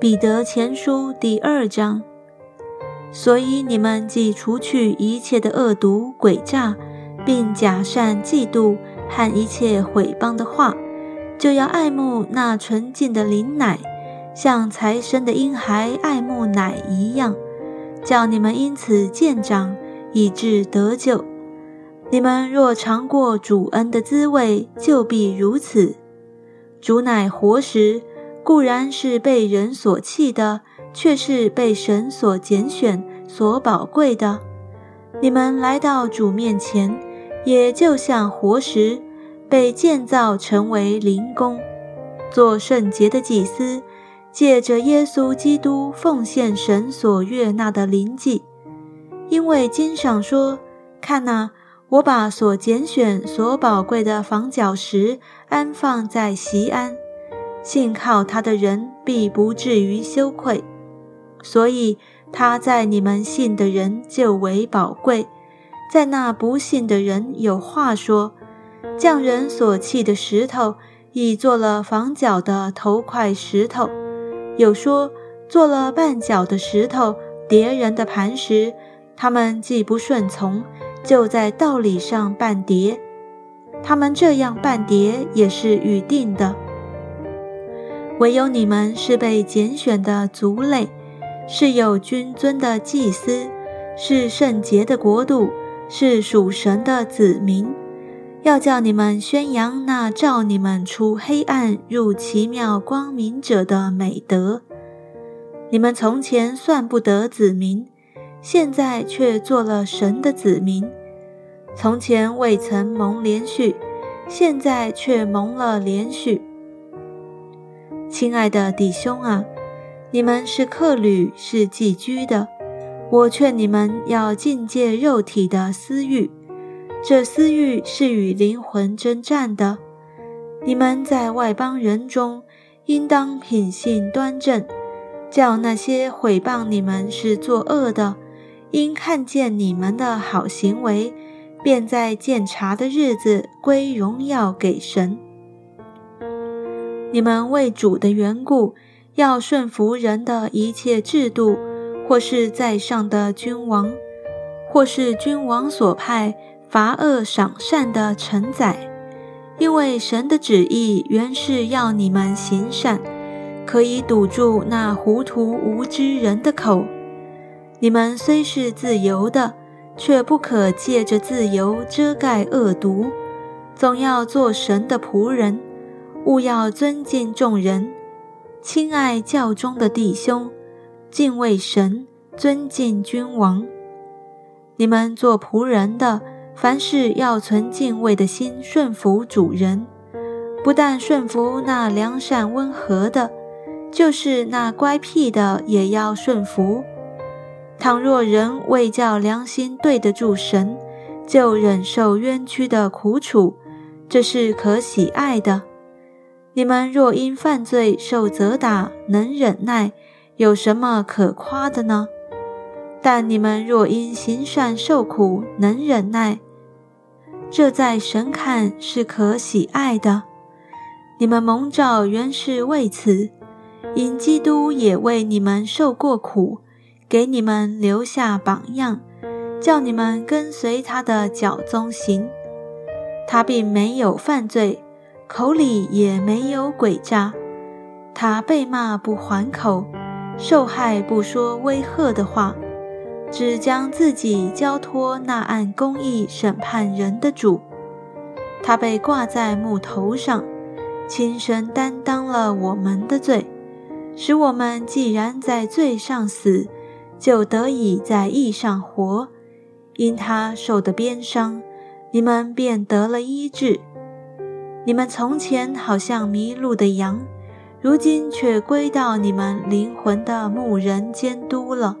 彼得前书第二章。所以你们既除去一切的恶毒、诡诈，并假善、嫉妒和一切毁谤的话，就要爱慕那纯净的灵奶，像才生的婴孩爱慕奶一样，叫你们因此渐长，以致得救。你们若尝过主恩的滋味，就必如此。主乃活石。固然是被人所弃的，却是被神所拣选、所宝贵的。你们来到主面前，也就像活石，被建造成为灵宫，做圣洁的祭司，借着耶稣基督奉献神所悦纳的灵祭。因为经上说：“看哪，我把所拣选、所宝贵的房角石安放在西安。”信靠他的人必不至于羞愧，所以他在你们信的人就为宝贵，在那不信的人有话说：匠人所弃的石头，已做了房角的头块石头；有说做了绊脚的石头，叠人的磐石。他们既不顺从，就在道理上绊跌。他们这样绊跌，也是预定的。唯有你们是被拣选的族类，是有君尊的祭司，是圣洁的国度，是属神的子民。要叫你们宣扬那照你们出黑暗入奇妙光明者的美德。你们从前算不得子民，现在却做了神的子民；从前未曾蒙连续，现在却蒙了连续。亲爱的弟兄啊，你们是客旅，是寄居的。我劝你们要禁戒肉体的私欲，这私欲是与灵魂征战的。你们在外邦人中，应当品性端正，叫那些毁谤你们是作恶的，因看见你们的好行为，便在鉴察的日子归荣耀给神。你们为主的缘故，要顺服人的一切制度，或是在上的君王，或是君王所派罚恶赏善的臣宰，因为神的旨意原是要你们行善，可以堵住那糊涂无知人的口。你们虽是自由的，却不可借着自由遮盖恶毒，总要做神的仆人。勿要尊敬众人，亲爱教中的弟兄，敬畏神，尊敬君王。你们做仆人的，凡事要存敬畏的心，顺服主人。不但顺服那良善温和的，就是那乖僻的，也要顺服。倘若人为叫良心对得住神，就忍受冤屈的苦楚，这是可喜爱的。你们若因犯罪受责打，能忍耐，有什么可夸的呢？但你们若因行善受苦，能忍耐，这在神看是可喜爱的。你们蒙召原是为此，因基督也为你们受过苦，给你们留下榜样，叫你们跟随他的脚踪行。他并没有犯罪。口里也没有诡诈，他被骂不还口，受害不说威吓的话，只将自己交托那按公义审判人的主。他被挂在木头上，亲身担当了我们的罪，使我们既然在罪上死，就得以在义上活。因他受的鞭伤，你们便得了医治。你们从前好像迷路的羊，如今却归到你们灵魂的牧人监督了。